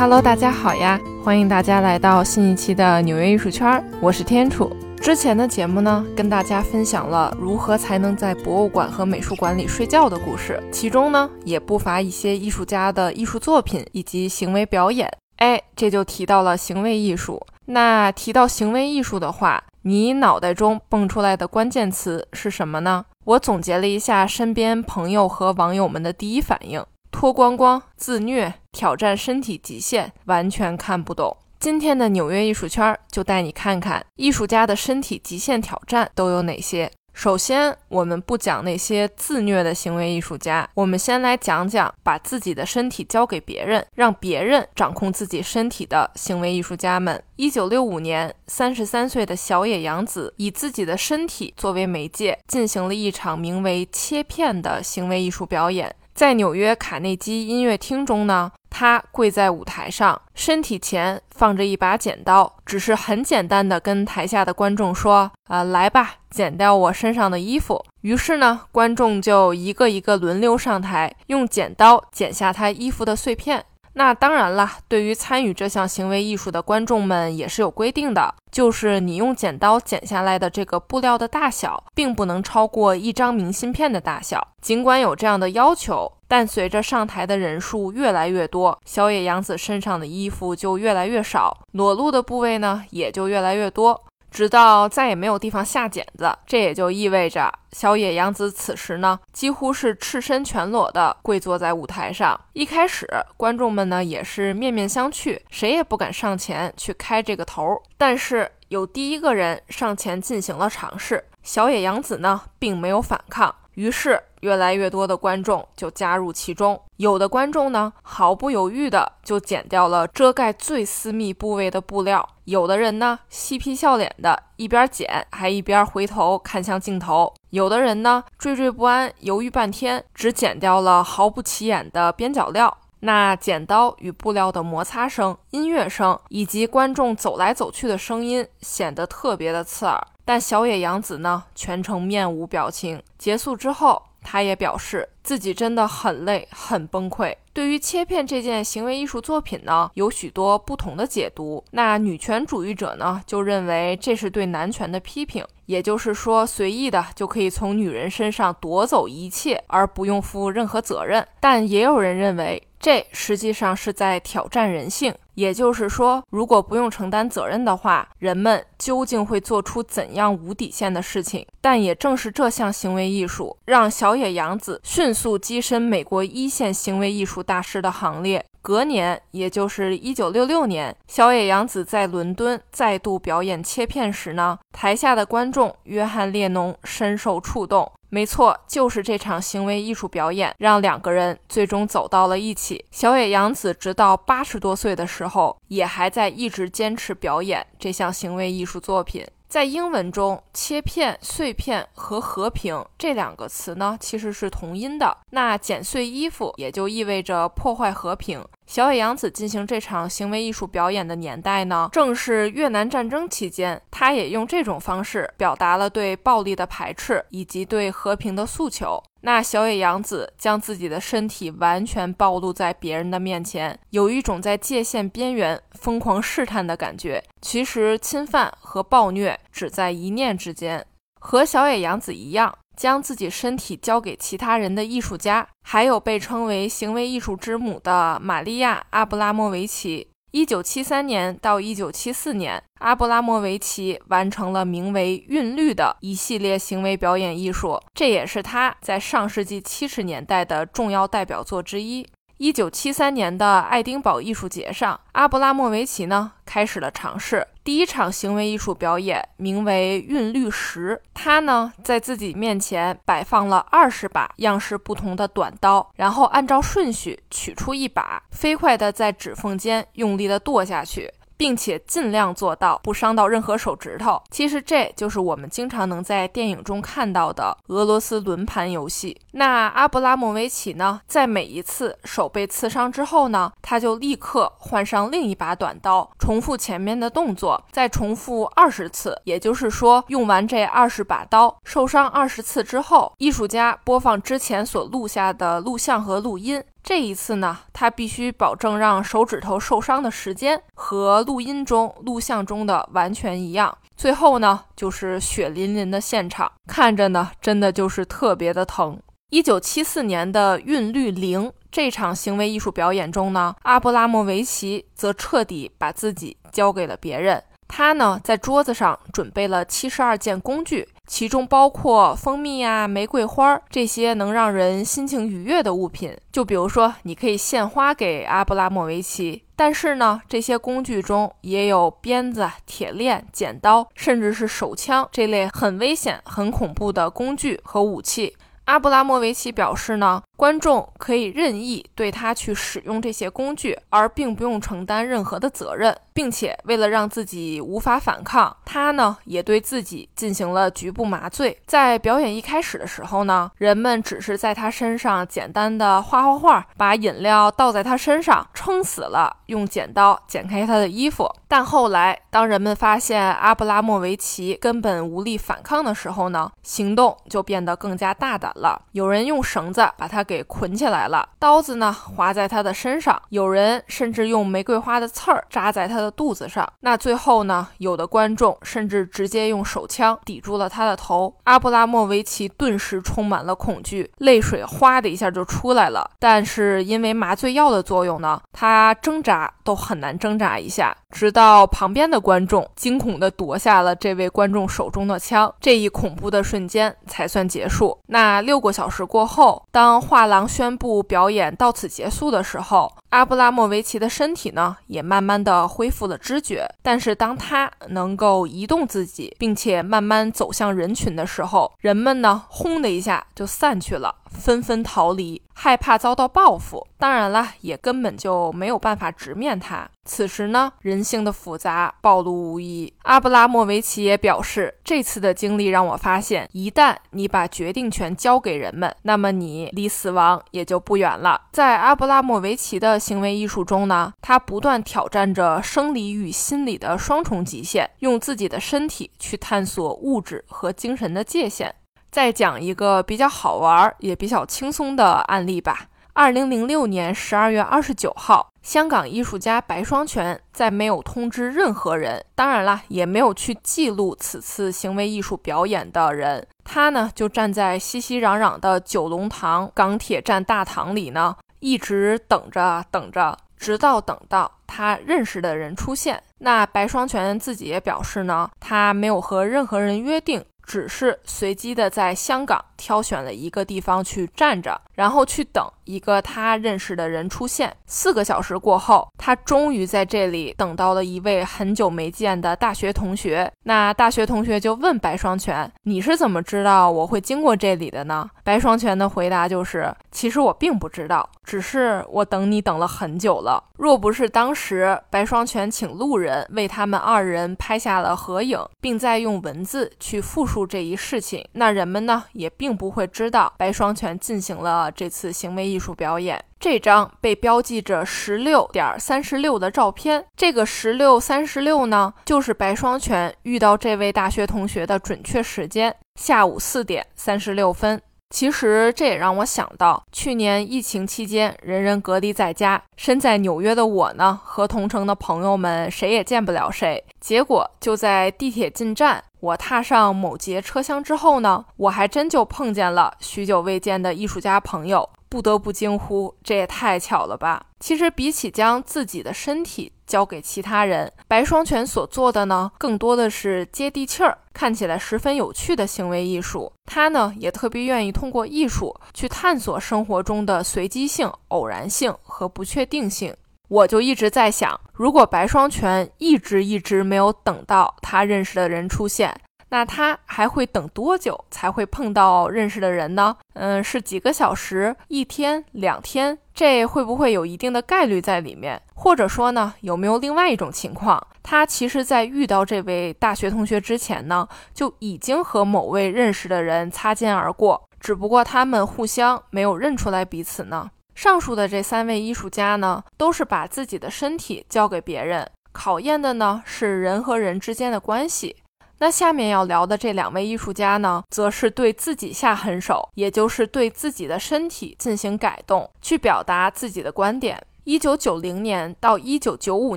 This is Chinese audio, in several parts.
Hello，大家好呀！欢迎大家来到新一期的纽约艺术圈，我是天楚。之前的节目呢，跟大家分享了如何才能在博物馆和美术馆里睡觉的故事，其中呢，也不乏一些艺术家的艺术作品以及行为表演。哎，这就提到了行为艺术。那提到行为艺术的话，你脑袋中蹦出来的关键词是什么呢？我总结了一下身边朋友和网友们的第一反应。脱光光、自虐、挑战身体极限，完全看不懂。今天的纽约艺术圈就带你看看艺术家的身体极限挑战都有哪些。首先，我们不讲那些自虐的行为艺术家，我们先来讲讲把自己的身体交给别人，让别人掌控自己身体的行为艺术家们。一九六五年，三十三岁的小野洋子以自己的身体作为媒介，进行了一场名为“切片”的行为艺术表演。在纽约卡内基音乐厅中呢，他跪在舞台上，身体前放着一把剪刀，只是很简单的跟台下的观众说：“啊，来吧，剪掉我身上的衣服。”于是呢，观众就一个一个轮流上台，用剪刀剪下他衣服的碎片。那当然了，对于参与这项行为艺术的观众们也是有规定的，就是你用剪刀剪下来的这个布料的大小，并不能超过一张明信片的大小。尽管有这样的要求，但随着上台的人数越来越多，小野洋子身上的衣服就越来越少，裸露的部位呢也就越来越多。直到再也没有地方下剪子，这也就意味着小野洋子此时呢，几乎是赤身全裸的跪坐在舞台上。一开始，观众们呢也是面面相觑，谁也不敢上前去开这个头。但是有第一个人上前进行了尝试，小野洋子呢并没有反抗。于是，越来越多的观众就加入其中。有的观众呢，毫不犹豫的就剪掉了遮盖最私密部位的布料；有的人呢，嬉皮笑脸的，一边剪还一边回头看向镜头；有的人呢，惴惴不安，犹豫半天，只剪掉了毫不起眼的边角料。那剪刀与布料的摩擦声、音乐声以及观众走来走去的声音，显得特别的刺耳。但小野洋子呢，全程面无表情。结束之后，他也表示自己真的很累、很崩溃。对于切片这件行为艺术作品呢，有许多不同的解读。那女权主义者呢，就认为这是对男权的批评，也就是说，随意的就可以从女人身上夺走一切，而不用负任何责任。但也有人认为，这实际上是在挑战人性。也就是说，如果不用承担责任的话，人们究竟会做出怎样无底线的事情？但也正是这项行为艺术，让小野洋子迅速跻身美国一线行为艺术大师的行列。隔年，也就是一九六六年，小野洋子在伦敦再度表演切片时呢，台下的观众约翰列侬深受触动。没错，就是这场行为艺术表演，让两个人最终走到了一起。小野洋子直到八十多岁的时候，也还在一直坚持表演这项行为艺术作品。在英文中，“切片”“碎片”和“和平”这两个词呢，其实是同音的。那剪碎衣服也就意味着破坏和平。小野洋子进行这场行为艺术表演的年代呢，正是越南战争期间。他也用这种方式表达了对暴力的排斥以及对和平的诉求。那小野洋子将自己的身体完全暴露在别人的面前，有一种在界限边缘疯狂试探的感觉。其实，侵犯和暴虐只在一念之间。和小野洋子一样，将自己身体交给其他人的艺术家，还有被称为行为艺术之母的玛利亚·阿布拉莫维奇。一九七三年到一九七四年，阿布拉莫维奇完成了名为《韵律》的一系列行为表演艺术，这也是他在上世纪七十年代的重要代表作之一。一九七三年的爱丁堡艺术节上，阿布拉莫维奇呢开始了尝试第一场行为艺术表演，名为《韵律十》。他呢在自己面前摆放了二十把样式不同的短刀，然后按照顺序取出一把，飞快地在指缝间用力地剁下去。并且尽量做到不伤到任何手指头。其实这就是我们经常能在电影中看到的俄罗斯轮盘游戏。那阿布拉莫维奇呢，在每一次手被刺伤之后呢，他就立刻换上另一把短刀，重复前面的动作，再重复二十次。也就是说，用完这二十把刀，受伤二十次之后，艺术家播放之前所录下的录像和录音。这一次呢，他必须保证让手指头受伤的时间和录音中、录像中的完全一样。最后呢，就是血淋淋的现场，看着呢，真的就是特别的疼。一九七四年的韵律零这场行为艺术表演中呢，阿布拉莫维奇则彻底把自己交给了别人。他呢，在桌子上准备了七十二件工具，其中包括蜂蜜呀、玫瑰花这些能让人心情愉悦的物品。就比如说，你可以献花给阿布拉莫维奇，但是呢，这些工具中也有鞭子、铁链、剪刀，甚至是手枪这类很危险、很恐怖的工具和武器。阿布拉莫维奇表示呢，观众可以任意对他去使用这些工具，而并不用承担任何的责任，并且为了让自己无法反抗，他呢也对自己进行了局部麻醉。在表演一开始的时候呢，人们只是在他身上简单的画画画，把饮料倒在他身上，撑死了，用剪刀剪开他的衣服。但后来，当人们发现阿布拉莫维奇根本无力反抗的时候呢，行动就变得更加大胆。了有人用绳子把他给捆起来了，刀子呢划在他的身上，有人甚至用玫瑰花的刺儿扎在他的肚子上。那最后呢，有的观众甚至直接用手枪抵住了他的头。阿布拉莫维奇顿时充满了恐惧，泪水哗的一下就出来了。但是因为麻醉药的作用呢，他挣扎都很难挣扎一下。直到旁边的观众惊恐地夺下了这位观众手中的枪，这一恐怖的瞬间才算结束。那六个小时过后，当画廊宣布表演到此结束的时候，阿布拉莫维奇的身体呢也慢慢的恢复了知觉。但是当他能够移动自己，并且慢慢走向人群的时候，人们呢轰的一下就散去了。纷纷逃离，害怕遭到报复。当然了，也根本就没有办法直面他。此时呢，人性的复杂暴露无遗。阿布拉莫维奇也表示，这次的经历让我发现，一旦你把决定权交给人们，那么你离死亡也就不远了。在阿布拉莫维奇的行为艺术中呢，他不断挑战着生理与心理的双重极限，用自己的身体去探索物质和精神的界限。再讲一个比较好玩也比较轻松的案例吧。二零零六年十二月二十九号，香港艺术家白双全在没有通知任何人，当然了，也没有去记录此次行为艺术表演的人，他呢就站在熙熙攘攘的九龙塘港铁站大堂里呢，一直等着等着，直到等到他认识的人出现。那白双全自己也表示呢，他没有和任何人约定。只是随机的在香港挑选了一个地方去站着，然后去等一个他认识的人出现。四个小时过后，他终于在这里等到了一位很久没见的大学同学。那大学同学就问白双全：“你是怎么知道我会经过这里的呢？”白双全的回答就是：“其实我并不知道，只是我等你等了很久了。若不是当时白双全请路人为他们二人拍下了合影，并在用文字去复述。”这一事情，那人们呢也并并不会知道白双全进行了这次行为艺术表演。这张被标记着十六点三十六的照片，这个十六三十六呢，就是白双全遇到这位大学同学的准确时间，下午四点三十六分。其实这也让我想到，去年疫情期间，人人隔离在家，身在纽约的我呢，和同城的朋友们谁也见不了谁。结果就在地铁进站。我踏上某节车厢之后呢，我还真就碰见了许久未见的艺术家朋友，不得不惊呼：这也太巧了吧！其实，比起将自己的身体交给其他人，白双全所做的呢，更多的是接地气儿、看起来十分有趣的行为艺术。他呢，也特别愿意通过艺术去探索生活中的随机性、偶然性和不确定性。我就一直在想，如果白双全一直一直没有等到他认识的人出现，那他还会等多久才会碰到认识的人呢？嗯，是几个小时、一天、两天？这会不会有一定的概率在里面？或者说呢，有没有另外一种情况，他其实在遇到这位大学同学之前呢，就已经和某位认识的人擦肩而过，只不过他们互相没有认出来彼此呢？上述的这三位艺术家呢，都是把自己的身体交给别人，考验的呢是人和人之间的关系。那下面要聊的这两位艺术家呢，则是对自己下狠手，也就是对自己的身体进行改动，去表达自己的观点。一九九零年到一九九五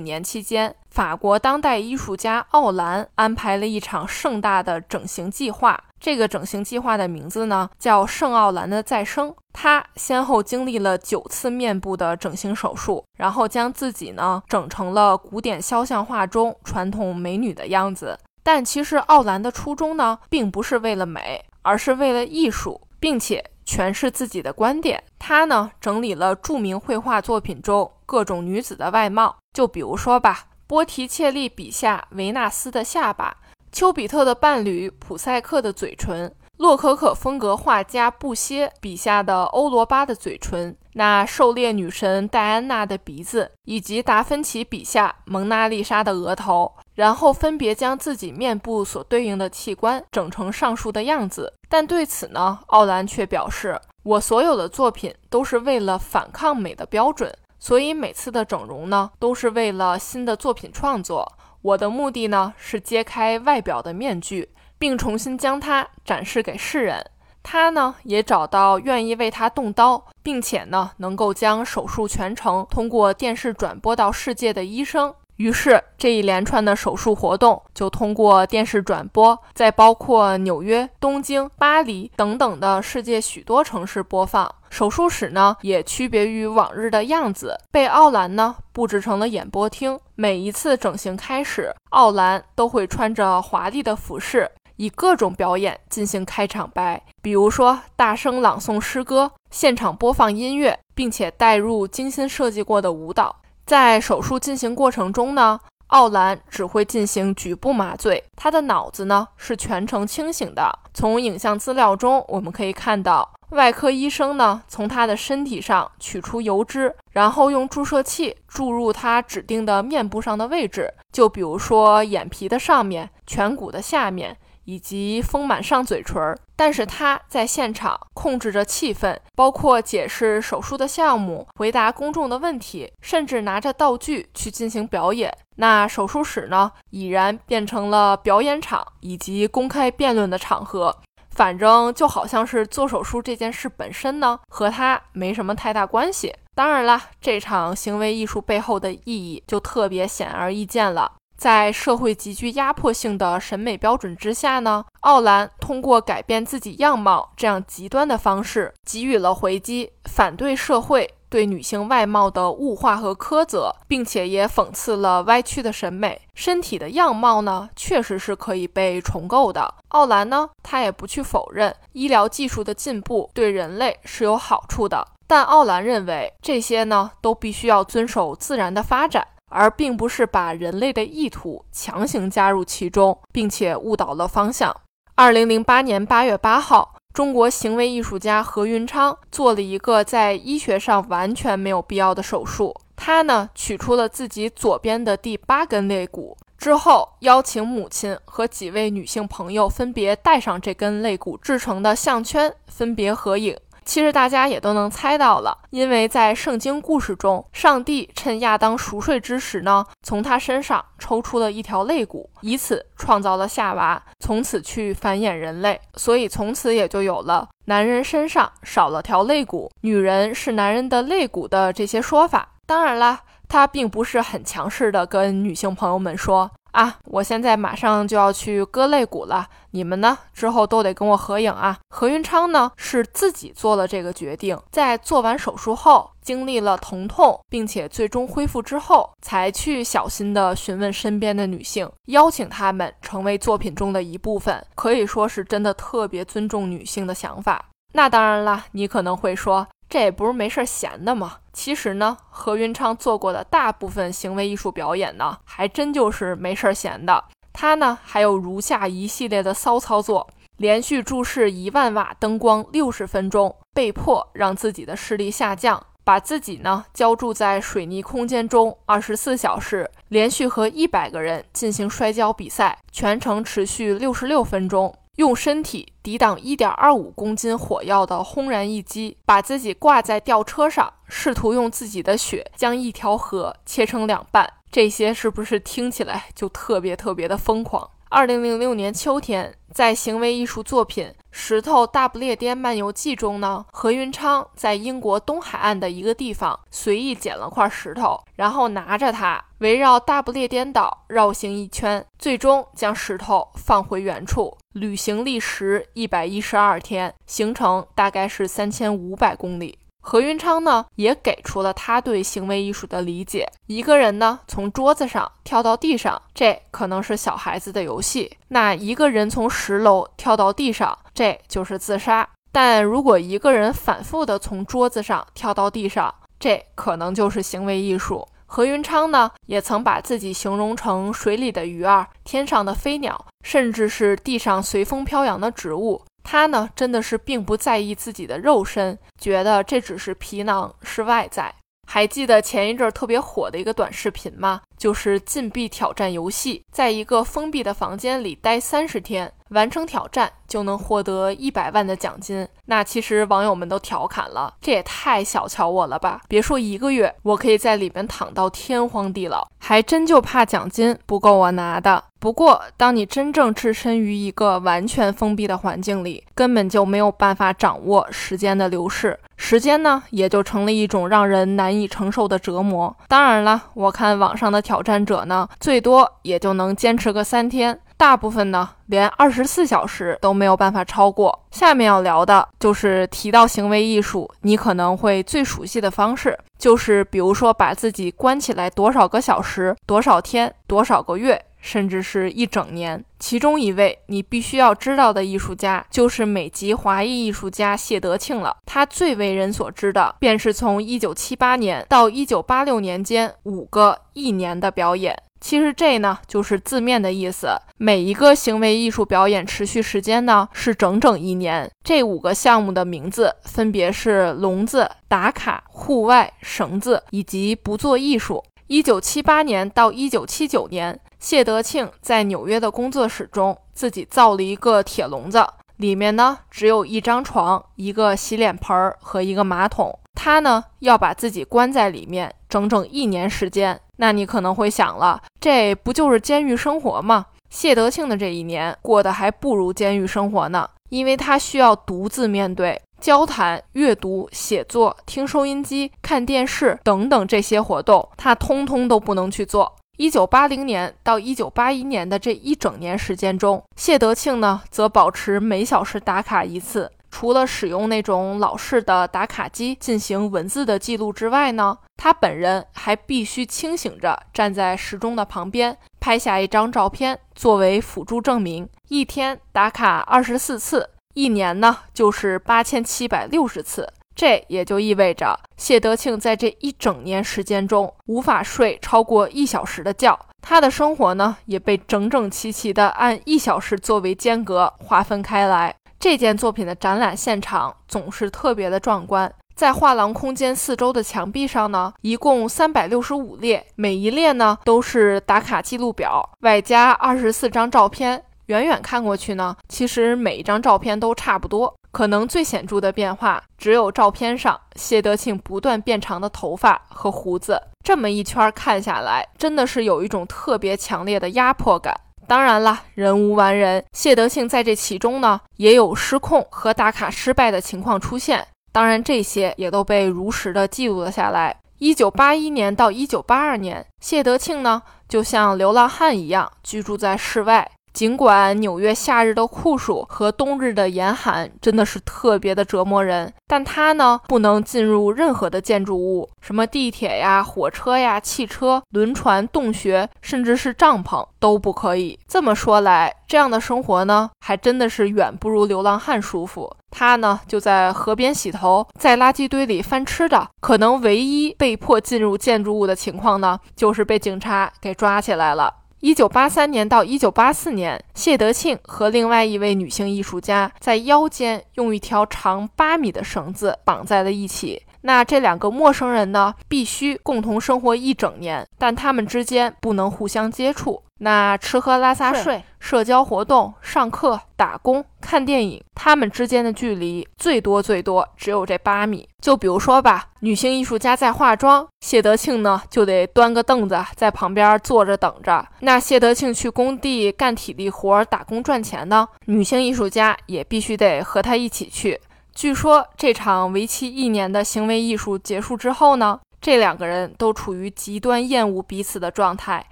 年期间，法国当代艺术家奥兰安排了一场盛大的整形计划。这个整形计划的名字呢，叫圣奥兰的再生。他先后经历了九次面部的整形手术，然后将自己呢整成了古典肖像画中传统美女的样子。但其实奥兰的初衷呢，并不是为了美，而是为了艺术，并且诠释自己的观点。他呢整理了著名绘画作品中各种女子的外貌，就比如说吧，波提切利笔下维纳斯的下巴。丘比特的伴侣普赛克的嘴唇，洛可可风格画家布歇笔下的欧罗巴的嘴唇，那狩猎女神戴安娜的鼻子，以及达芬奇笔下蒙娜丽莎的额头，然后分别将自己面部所对应的器官整成上述的样子。但对此呢，奥兰却表示：“我所有的作品都是为了反抗美的标准，所以每次的整容呢，都是为了新的作品创作。”我的目的呢，是揭开外表的面具，并重新将它展示给世人。他呢，也找到愿意为他动刀，并且呢，能够将手术全程通过电视转播到世界的医生。于是，这一连串的手术活动就通过电视转播，在包括纽约、东京、巴黎等等的世界许多城市播放。手术室呢，也区别于往日的样子，被奥兰呢布置成了演播厅。每一次整形开始，奥兰都会穿着华丽的服饰，以各种表演进行开场白，比如说大声朗诵诗歌、现场播放音乐，并且带入精心设计过的舞蹈。在手术进行过程中呢，奥兰只会进行局部麻醉，他的脑子呢是全程清醒的。从影像资料中我们可以看到，外科医生呢从他的身体上取出油脂，然后用注射器注入他指定的面部上的位置，就比如说眼皮的上面、颧骨的下面。以及丰满上嘴唇，但是他在现场控制着气氛，包括解释手术的项目、回答公众的问题，甚至拿着道具去进行表演。那手术室呢，已然变成了表演场以及公开辩论的场合。反正就好像是做手术这件事本身呢，和他没什么太大关系。当然了，这场行为艺术背后的意义就特别显而易见了。在社会极具压迫性的审美标准之下呢，奥兰通过改变自己样貌这样极端的方式给予了回击，反对社会对女性外貌的物化和苛责，并且也讽刺了歪曲的审美。身体的样貌呢，确实是可以被重构的。奥兰呢，他也不去否认医疗技术的进步对人类是有好处的，但奥兰认为这些呢，都必须要遵守自然的发展。而并不是把人类的意图强行加入其中，并且误导了方向。二零零八年八月八号，中国行为艺术家何云昌做了一个在医学上完全没有必要的手术。他呢，取出了自己左边的第八根肋骨之后，邀请母亲和几位女性朋友分别戴上这根肋骨制成的项圈，分别合影。其实大家也都能猜到了，因为在圣经故事中，上帝趁亚当熟睡之时呢，从他身上抽出了一条肋骨，以此创造了夏娃，从此去繁衍人类。所以从此也就有了男人身上少了条肋骨，女人是男人的肋骨的这些说法。当然啦，他并不是很强势的跟女性朋友们说。啊！我现在马上就要去割肋骨了，你们呢？之后都得跟我合影啊！何云昌呢是自己做了这个决定，在做完手术后，经历了疼痛，并且最终恢复之后，才去小心的询问身边的女性，邀请她们成为作品中的一部分，可以说是真的特别尊重女性的想法。那当然啦，你可能会说。这也不是没事闲的嘛。其实呢，何云昌做过的大部分行为艺术表演呢，还真就是没事闲的。他呢，还有如下一系列的骚操作：连续注视一万瓦灯光六十分钟，被迫让自己的视力下降，把自己呢浇筑在水泥空间中二十四小时，连续和一百个人进行摔跤比赛，全程持续六十六分钟。用身体抵挡一点二五公斤火药的轰然一击，把自己挂在吊车上，试图用自己的血将一条河切成两半。这些是不是听起来就特别特别的疯狂？二零零六年秋天，在行为艺术作品《石头大不列颠漫游记》中呢，何云昌在英国东海岸的一个地方随意捡了块石头，然后拿着它围绕大不列颠岛绕行一圈，最终将石头放回原处，旅行历时一百一十二天，行程大概是三千五百公里。何云昌呢，也给出了他对行为艺术的理解：一个人呢从桌子上跳到地上，这可能是小孩子的游戏；那一个人从十楼跳到地上，这就是自杀。但如果一个人反复的从桌子上跳到地上，这可能就是行为艺术。何云昌呢，也曾把自己形容成水里的鱼儿、天上的飞鸟，甚至是地上随风飘扬的植物。他呢，真的是并不在意自己的肉身，觉得这只是皮囊，是外在。还记得前一阵特别火的一个短视频吗？就是禁闭挑战游戏，在一个封闭的房间里待三十天，完成挑战就能获得一百万的奖金。那其实网友们都调侃了，这也太小瞧我了吧！别说一个月，我可以在里面躺到天荒地老，还真就怕奖金不够我拿的。不过，当你真正置身于一个完全封闭的环境里，根本就没有办法掌握时间的流逝，时间呢，也就成了一种让人难以承受的折磨。当然了，我看网上的挑战者呢，最多也就能坚持个三天。大部分呢，连二十四小时都没有办法超过。下面要聊的就是提到行为艺术，你可能会最熟悉的方式，就是比如说把自己关起来多少个小时、多少天、多少个月，甚至是一整年。其中一位你必须要知道的艺术家，就是美籍华裔艺术家谢德庆了。他最为人所知的，便是从一九七八年到一九八六年间五个一年的表演。其实这呢就是字面的意思，每一个行为艺术表演持续时间呢是整整一年。这五个项目的名字分别是笼子、打卡、户外、绳子以及不做艺术。一九七八年到一九七九年，谢德庆在纽约的工作室中自己造了一个铁笼子，里面呢只有一张床、一个洗脸盆和一个马桶。他呢要把自己关在里面整整一年时间。那你可能会想了，这不就是监狱生活吗？谢德庆的这一年过得还不如监狱生活呢，因为他需要独自面对交谈、阅读、写作、听收音机、看电视等等这些活动，他通通都不能去做。一九八零年到一九八一年的这一整年时间中，谢德庆呢则保持每小时打卡一次。除了使用那种老式的打卡机进行文字的记录之外呢，他本人还必须清醒着站在时钟的旁边，拍下一张照片作为辅助证明。一天打卡二十四次，一年呢就是八千七百六十次。这也就意味着谢德庆在这一整年时间中无法睡超过一小时的觉，他的生活呢也被整整齐齐地按一小时作为间隔划分开来。这件作品的展览现场总是特别的壮观，在画廊空间四周的墙壁上呢，一共三百六十五列，每一列呢都是打卡记录表，外加二十四张照片。远远看过去呢，其实每一张照片都差不多，可能最显著的变化只有照片上谢德庆不断变长的头发和胡子。这么一圈看下来，真的是有一种特别强烈的压迫感。当然了，人无完人，谢德庆在这其中呢，也有失控和打卡失败的情况出现。当然，这些也都被如实的记录了下来。一九八一年到一九八二年，谢德庆呢，就像流浪汉一样居住在室外。尽管纽约夏日的酷暑和冬日的严寒真的是特别的折磨人，但他呢不能进入任何的建筑物，什么地铁呀、火车呀、汽车、轮船、洞穴，甚至是帐篷都不可以。这么说来，这样的生活呢，还真的是远不如流浪汉舒服。他呢就在河边洗头，在垃圾堆里翻吃的。可能唯一被迫进入建筑物的情况呢，就是被警察给抓起来了。一九八三年到一九八四年，谢德庆和另外一位女性艺术家在腰间用一条长八米的绳子绑在了一起。那这两个陌生人呢，必须共同生活一整年，但他们之间不能互相接触。那吃喝拉撒睡、社交活动、上课、打工、看电影，他们之间的距离最多最多只有这八米。就比如说吧，女性艺术家在化妆，谢德庆呢就得端个凳子在旁边坐着等着。那谢德庆去工地干体力活打工赚钱呢，女性艺术家也必须得和他一起去。据说这场为期一年的行为艺术结束之后呢，这两个人都处于极端厌恶彼此的状态。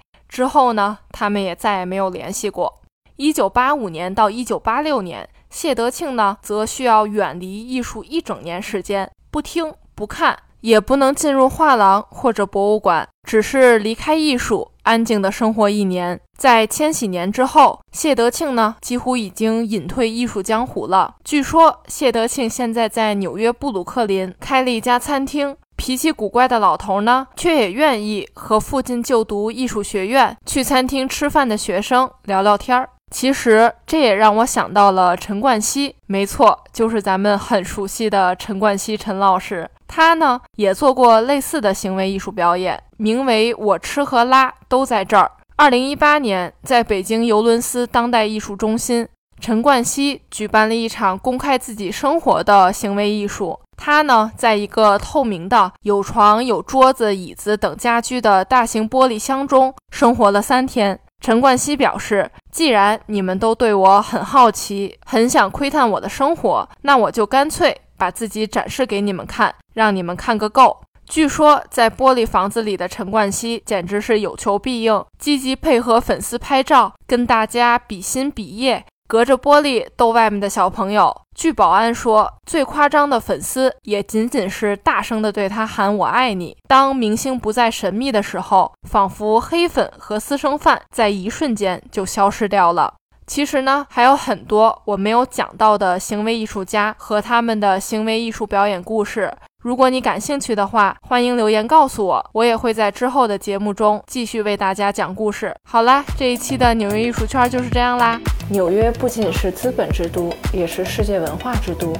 之后呢，他们也再也没有联系过。一九八五年到一九八六年，谢德庆呢，则需要远离艺术一整年时间，不听不看，也不能进入画廊或者博物馆，只是离开艺术，安静的生活一年。在千禧年之后，谢德庆呢，几乎已经隐退艺术江湖了。据说，谢德庆现在在纽约布鲁克林开了一家餐厅。脾气古怪的老头呢，却也愿意和附近就读艺术学院、去餐厅吃饭的学生聊聊天儿。其实这也让我想到了陈冠希，没错，就是咱们很熟悉的陈冠希陈老师。他呢也做过类似的行为艺术表演，名为《我吃和拉都在这儿》。二零一八年，在北京尤伦斯当代艺术中心，陈冠希举办了一场公开自己生活的行为艺术。他呢，在一个透明的、有床、有桌子、椅子等家居的大型玻璃箱中生活了三天。陈冠希表示：“既然你们都对我很好奇，很想窥探我的生活，那我就干脆把自己展示给你们看，让你们看个够。”据说，在玻璃房子里的陈冠希简直是有求必应，积极配合粉丝拍照，跟大家比心比耶。隔着玻璃逗外面的小朋友。据保安说，最夸张的粉丝也仅仅是大声地对他喊“我爱你”。当明星不再神秘的时候，仿佛黑粉和私生饭在一瞬间就消失掉了。其实呢，还有很多我没有讲到的行为艺术家和他们的行为艺术表演故事。如果你感兴趣的话，欢迎留言告诉我，我也会在之后的节目中继续为大家讲故事。好啦，这一期的纽约艺术圈就是这样啦。纽约不仅是资本之都，也是世界文化之都。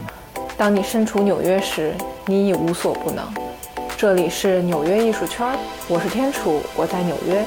当你身处纽约时，你已无所不能。这里是纽约艺术圈，我是天楚，我在纽约。